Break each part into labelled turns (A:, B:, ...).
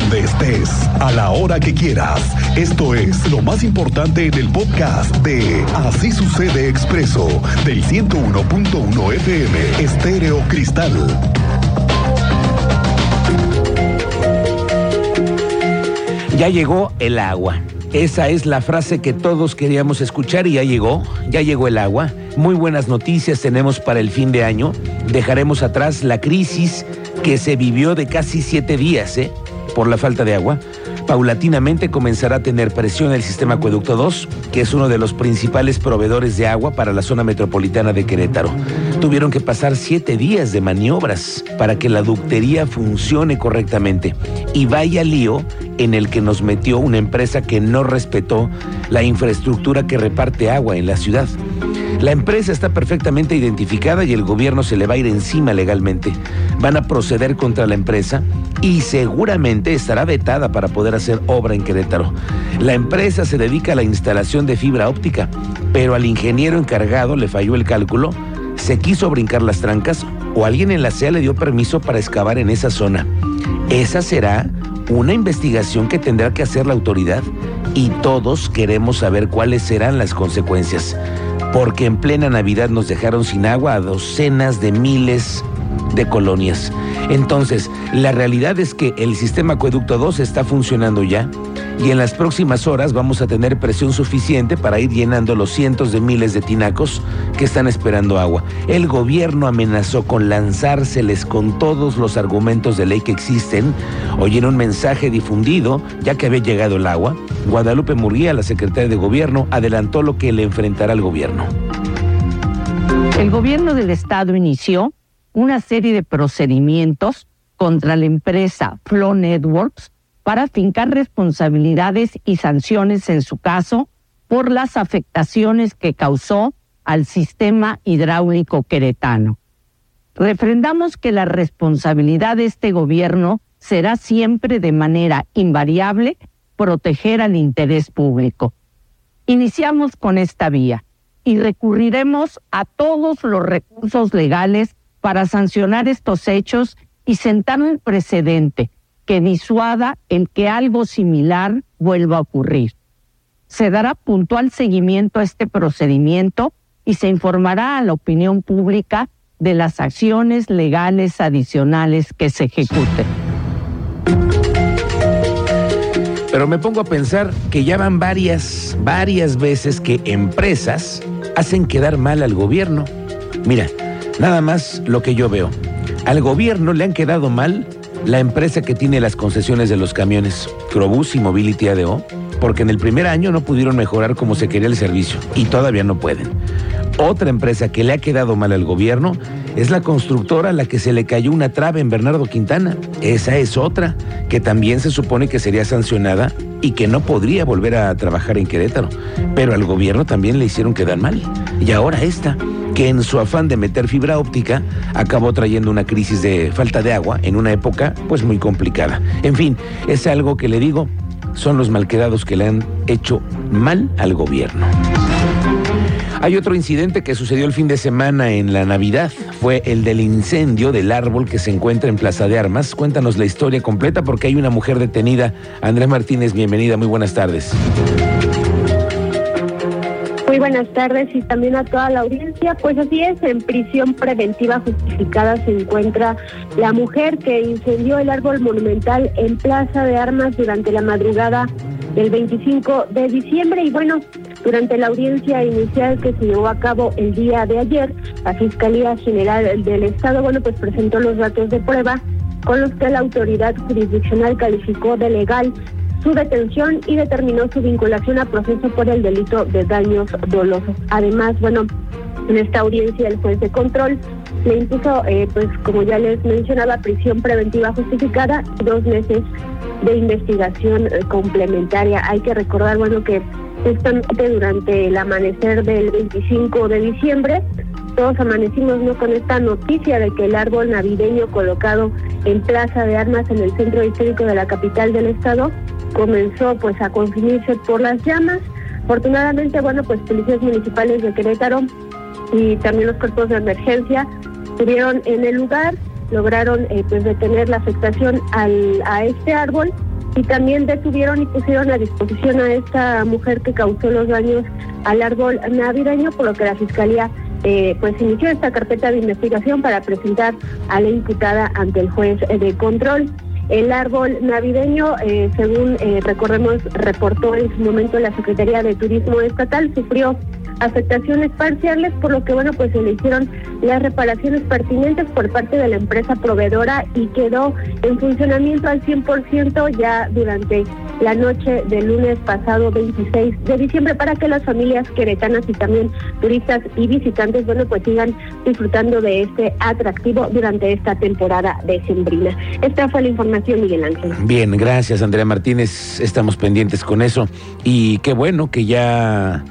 A: Donde estés, a la hora que quieras. Esto es lo más importante en el podcast de Así sucede expreso del 101.1 FM Estéreo Cristal.
B: Ya llegó el agua. Esa es la frase que todos queríamos escuchar y ya llegó, ya llegó el agua. Muy buenas noticias tenemos para el fin de año. Dejaremos atrás la crisis que se vivió de casi siete días, ¿eh? Por la falta de agua. Paulatinamente comenzará a tener presión el sistema Acueducto 2, que es uno de los principales proveedores de agua para la zona metropolitana de Querétaro. Tuvieron que pasar siete días de maniobras para que la ductería funcione correctamente. Y vaya lío en el que nos metió una empresa que no respetó la infraestructura que reparte agua en la ciudad. La empresa está perfectamente identificada y el gobierno se le va a ir encima legalmente. Van a proceder contra la empresa y seguramente estará vetada para poder hacer obra en Querétaro. La empresa se dedica a la instalación de fibra óptica, pero al ingeniero encargado le falló el cálculo, se quiso brincar las trancas o alguien en la CEA le dio permiso para excavar en esa zona. Esa será una investigación que tendrá que hacer la autoridad y todos queremos saber cuáles serán las consecuencias, porque en plena Navidad nos dejaron sin agua a docenas de miles de colonias. Entonces, la realidad es que el sistema Acueducto 2 está funcionando ya y en las próximas horas vamos a tener presión suficiente para ir llenando los cientos de miles de tinacos que están esperando agua. El gobierno amenazó con lanzárseles con todos los argumentos de ley que existen. Hoy en un mensaje difundido, ya que había llegado el agua, Guadalupe Murguía, la secretaria de gobierno, adelantó lo que le enfrentará al gobierno.
C: El gobierno del estado inició una serie de procedimientos contra la empresa Flow Networks para fincar responsabilidades y sanciones en su caso por las afectaciones que causó al sistema hidráulico queretano. Refrendamos que la responsabilidad de este gobierno será siempre de manera invariable proteger al interés público. Iniciamos con esta vía y recurriremos a todos los recursos legales para sancionar estos hechos y sentar un precedente que disuada en que algo similar vuelva a ocurrir. Se dará puntual seguimiento a este procedimiento y se informará a la opinión pública de las acciones legales adicionales que se ejecuten.
B: Pero me pongo a pensar que ya van varias, varias veces que empresas hacen quedar mal al gobierno. Mira, Nada más lo que yo veo. Al gobierno le han quedado mal la empresa que tiene las concesiones de los camiones, Crobus y Mobility ADO, porque en el primer año no pudieron mejorar como se quería el servicio y todavía no pueden. Otra empresa que le ha quedado mal al gobierno es la constructora a la que se le cayó una trave en Bernardo Quintana. Esa es otra que también se supone que sería sancionada y que no podría volver a trabajar en Querétaro. Pero al gobierno también le hicieron quedar mal. Y ahora esta que en su afán de meter fibra óptica acabó trayendo una crisis de falta de agua en una época pues muy complicada. En fin, es algo que le digo, son los malquedados que le han hecho mal al gobierno. Hay otro incidente que sucedió el fin de semana en la Navidad. Fue el del incendio del árbol que se encuentra en Plaza de Armas. Cuéntanos la historia completa porque hay una mujer detenida. Andrés Martínez, bienvenida, muy buenas tardes.
D: Buenas tardes y también a toda la audiencia. Pues así es, en prisión preventiva justificada se encuentra la mujer que incendió el árbol monumental en Plaza de Armas durante la madrugada del 25 de diciembre. Y bueno, durante la audiencia inicial que se llevó a cabo el día de ayer, la Fiscalía General del Estado, bueno, pues presentó los datos de prueba con los que la autoridad jurisdiccional calificó de legal su detención y determinó su vinculación a proceso por el delito de daños dolosos. Además, bueno, en esta audiencia el juez de control le impuso, eh, pues como ya les mencionaba, prisión preventiva justificada y dos meses de investigación eh, complementaria. Hay que recordar, bueno, que noche durante el amanecer del 25 de diciembre, todos amanecimos ¿no? con esta noticia de que el árbol navideño colocado en Plaza de Armas en el centro histórico de la capital del estado comenzó pues a consumirse por las llamas. Afortunadamente, bueno, pues policías municipales de Querétaro y también los cuerpos de emergencia estuvieron en el lugar lograron eh, pues detener la afectación al, a este árbol y también detuvieron y pusieron a disposición a esta mujer que causó los daños al árbol navideño, por lo que la fiscalía eh, pues inició esta carpeta de investigación para presentar a la imputada ante el juez de control. El árbol navideño, eh, según eh, recordemos, reportó en su momento la Secretaría de Turismo Estatal, sufrió afectaciones parciales, por lo que bueno, pues se le hicieron las reparaciones pertinentes por parte de la empresa proveedora y quedó en funcionamiento al 100% ya durante la noche del lunes pasado 26 de diciembre para que las familias queretanas y también turistas y visitantes, bueno, pues sigan disfrutando de este atractivo durante esta temporada de Sembrina. Esta fue la información, Miguel Ángel.
B: Bien, gracias, Andrea Martínez. Estamos pendientes con eso. Y qué bueno que ya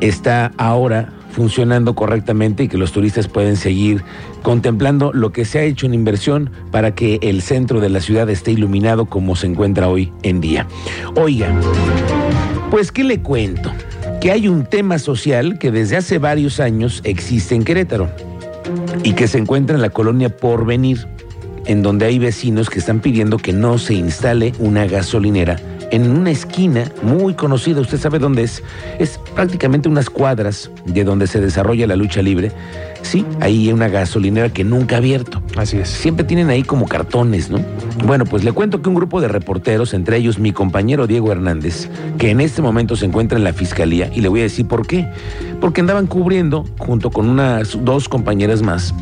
B: está ahora funcionando correctamente y que los turistas pueden seguir contemplando lo que se ha hecho en inversión para que el centro de la ciudad esté iluminado como se encuentra hoy en día. Oiga, pues ¿qué le cuento? Que hay un tema social que desde hace varios años existe en Querétaro y que se encuentra en la colonia Porvenir, en donde hay vecinos que están pidiendo que no se instale una gasolinera en una esquina muy conocida, usted sabe dónde es, es prácticamente unas cuadras de donde se desarrolla la lucha libre. Sí, ahí hay una gasolinera que nunca ha abierto.
E: Así es.
B: Siempre tienen ahí como cartones, ¿no? Bueno, pues le cuento que un grupo de reporteros, entre ellos mi compañero Diego Hernández, que en este momento se encuentra en la fiscalía, y le voy a decir por qué. Porque andaban cubriendo, junto con unas dos compañeras más,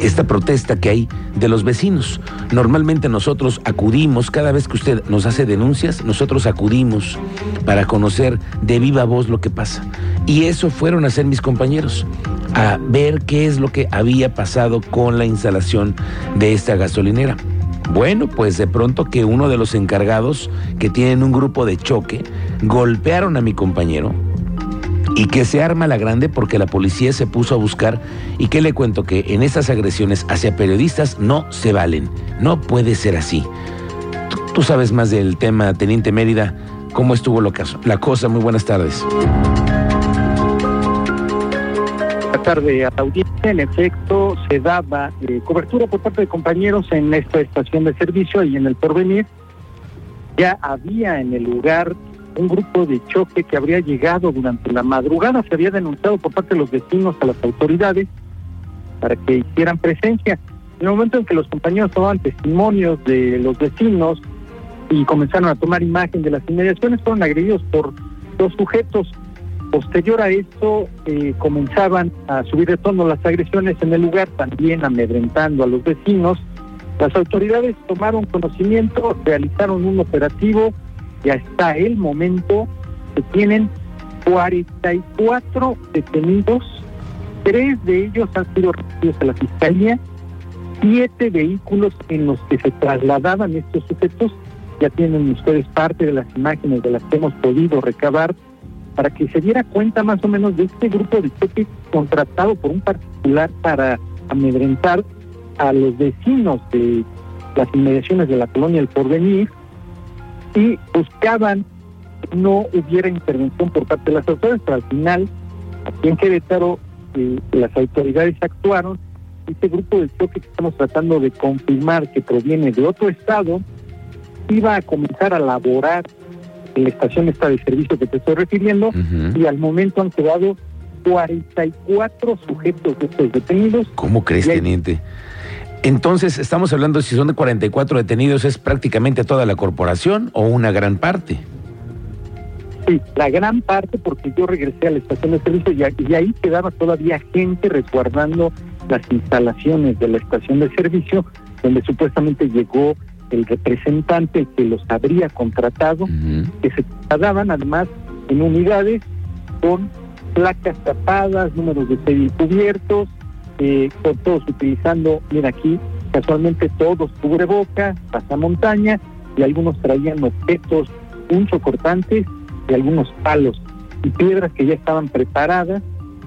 B: esta protesta que hay de los vecinos. Normalmente nosotros acudimos, cada vez que usted nos hace denuncias, nosotros acudimos para conocer de viva voz lo que pasa. Y eso fueron a hacer mis compañeros, a ver qué es lo que había pasado con la instalación de esta gasolinera. Bueno, pues de pronto que uno de los encargados que tienen un grupo de choque golpearon a mi compañero, y que se arma la grande porque la policía se puso a buscar y que le cuento que en estas agresiones hacia periodistas no se valen, no puede ser así. Tú, sabes más del tema, Teniente Mérida, cómo estuvo lo caso, la cosa, muy buenas tardes.
F: Buenas tardes audiencia. En efecto, se daba eh, cobertura por parte de compañeros en esta estación de servicio y en el porvenir. Ya había en el lugar un grupo de choque que habría llegado durante la madrugada. Se había denunciado por parte de los vecinos a las autoridades para que hicieran presencia. En el momento en que los compañeros tomaban testimonios de los vecinos y comenzaron a tomar imagen de las inmediaciones, fueron agredidos por dos sujetos. Posterior a esto, eh, comenzaban a subir de tono las agresiones en el lugar, también amedrentando a los vecinos. Las autoridades tomaron conocimiento, realizaron un operativo ya está el momento que tienen 44 detenidos, tres de ellos han sido remitidos a la fiscalía, siete vehículos en los que se trasladaban estos sujetos, ya tienen ustedes parte de las imágenes de las que hemos podido recabar, para que se diera cuenta más o menos de este grupo de choque contratado por un particular para amedrentar a los vecinos de las inmediaciones de la colonia El Porvenir, y buscaban que no hubiera intervención por parte de las autoridades, pero al final, aquí en Querétaro, eh, las autoridades actuaron. Este grupo de choque que estamos tratando de confirmar que proviene de otro estado, iba a comenzar a laborar en la estación esta de servicio que te estoy refiriendo, y al momento han quedado 44 sujetos de estos detenidos.
B: ¿Cómo crees, teniente? Entonces, estamos hablando si son de 44 detenidos, ¿es prácticamente toda la corporación o una gran parte?
F: Sí, la gran parte porque yo regresé a la estación de servicio y, ahí quedaba todavía gente resguardando las instalaciones de la estación de servicio, donde supuestamente llegó el representante que los habría contratado, que se trasladaban además en unidades con placas tapadas, números de serie cubiertos, eh, todos utilizando, mira aquí, casualmente todos cubreboca, pasamontaña, y algunos traían objetos cortantes y algunos palos y piedras que ya estaban preparadas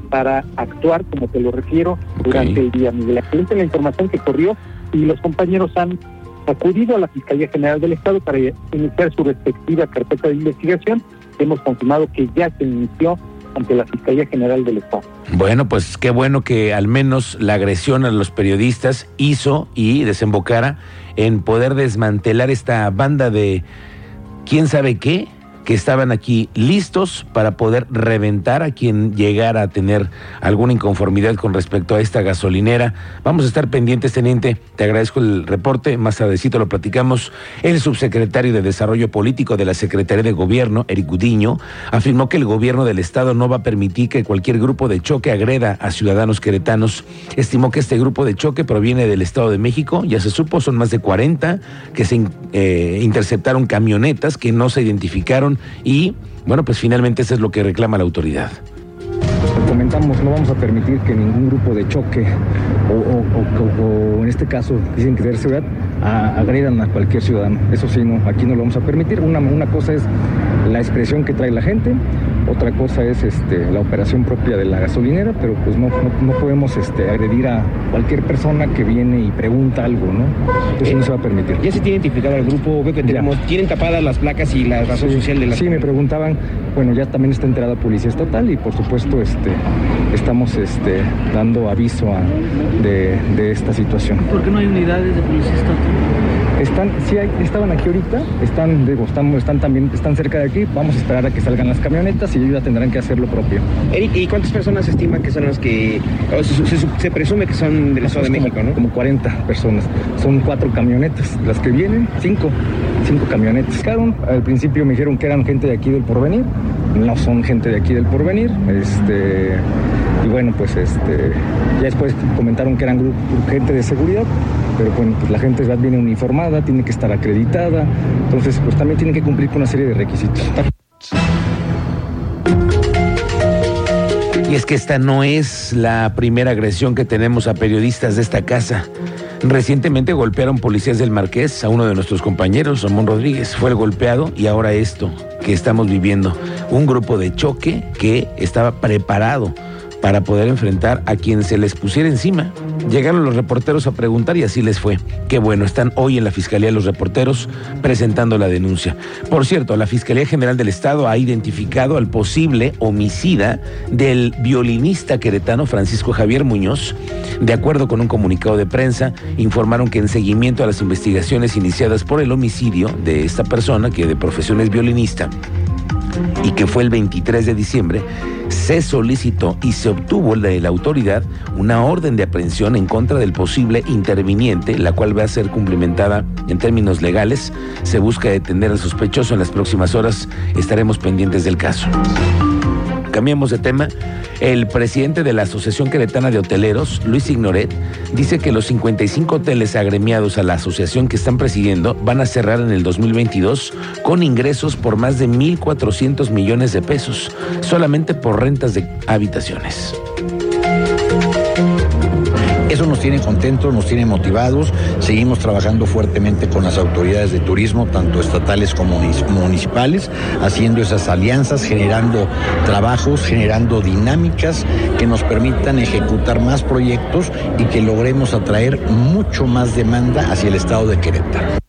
F: para actuar, como te lo refiero, durante el día. Miguel, excelente la información que corrió y los compañeros han acudido a la Fiscalía General del Estado para iniciar su respectiva carpeta de investigación. Hemos confirmado que ya se inició ante la Fiscalía General del Estado.
B: Bueno, pues qué bueno que al menos la agresión a los periodistas hizo y desembocara en poder desmantelar esta banda de quién sabe qué, que estaban aquí listos para poder reventar a quien llegara a tener alguna inconformidad con respecto a esta gasolinera. Vamos a estar pendientes, teniente. Te agradezco el reporte. Más tardecito lo platicamos. El subsecretario de Desarrollo Político de la Secretaría de Gobierno, Eric Gudiño, afirmó que el gobierno del Estado no va a permitir que cualquier grupo de choque agreda a ciudadanos queretanos. Estimó que este grupo de choque proviene del Estado de México. Ya se supo, son más de 40 que se eh, interceptaron camionetas que no se identificaron y bueno, pues finalmente eso es lo que reclama la autoridad
E: comentamos, no vamos a permitir que ningún grupo de choque o, en este caso dicen que ser seguridad agredan a cualquier ciudadano. Eso sí, no, aquí no lo vamos a permitir. Una, una cosa es la expresión que trae la gente, otra cosa es este, la operación propia de la gasolinera, pero pues no, no, podemos este, agredir a cualquier persona que viene y pregunta algo, ¿no? Eso no se va a permitir.
G: ¿Ya se tiene identificado al grupo? Veo que tenemos, tienen tapadas las placas y la razón social de la...
E: Sí, me preguntaban, bueno, ya también está enterada Policía Estatal y por supuesto este, estamos este, dando aviso de, de esta situación.
H: ¿Por qué no hay unidades de Policía Estatal?
E: Están, sí hay, estaban aquí ahorita, están, digo, están, están también, están cerca de aquí, vamos a esperar a que salgan las camionetas y ellos ya tendrán que hacer lo propio.
G: Eric, ¿y cuántas personas se estima que son las que, se, presume que son de la Ciudad de México,
E: ¿no? Como 40 personas, son cuatro camionetas, las que vienen, cinco, cinco camionetas. Claro, al principio me dijeron que eran gente de aquí del porvenir, no son gente de aquí del porvenir, este, y bueno, pues este, ya después comentaron que eran gente de seguridad, pero bueno, pues la gente viene uniformada, tiene que estar acreditada, entonces pues también tiene que cumplir con una serie de requisitos.
B: Y es que esta no es la primera agresión que tenemos a periodistas de esta casa. Recientemente golpearon policías del Marqués a uno de nuestros compañeros, Ramón Rodríguez. Fue el golpeado y ahora esto que estamos viviendo. Un grupo de choque que estaba preparado para poder enfrentar a quien se les pusiera encima. Llegaron los reporteros a preguntar y así les fue. Qué bueno, están hoy en la Fiscalía los reporteros presentando la denuncia. Por cierto, la Fiscalía General del Estado ha identificado al posible homicida del violinista queretano Francisco Javier Muñoz. De acuerdo con un comunicado de prensa, informaron que en seguimiento a las investigaciones iniciadas por el homicidio de esta persona, que de profesión es violinista, y que fue el 23 de diciembre, se solicitó y se obtuvo de la autoridad una orden de aprehensión en contra del posible interviniente, la cual va a ser cumplimentada en términos legales. Se busca detener al sospechoso en las próximas horas. Estaremos pendientes del caso. Cambiamos de tema. El presidente de la Asociación Queretana de Hoteleros, Luis Ignoret, dice que los 55 hoteles agremiados a la asociación que están presidiendo van a cerrar en el 2022 con ingresos por más de 1.400 millones de pesos, solamente por rentas de habitaciones.
I: Eso nos tiene contentos, nos tiene motivados. Seguimos trabajando fuertemente con las autoridades de turismo, tanto estatales como municipales, haciendo esas alianzas, generando trabajos, generando dinámicas que nos permitan ejecutar más proyectos y que logremos atraer mucho más demanda hacia el estado de Querétaro.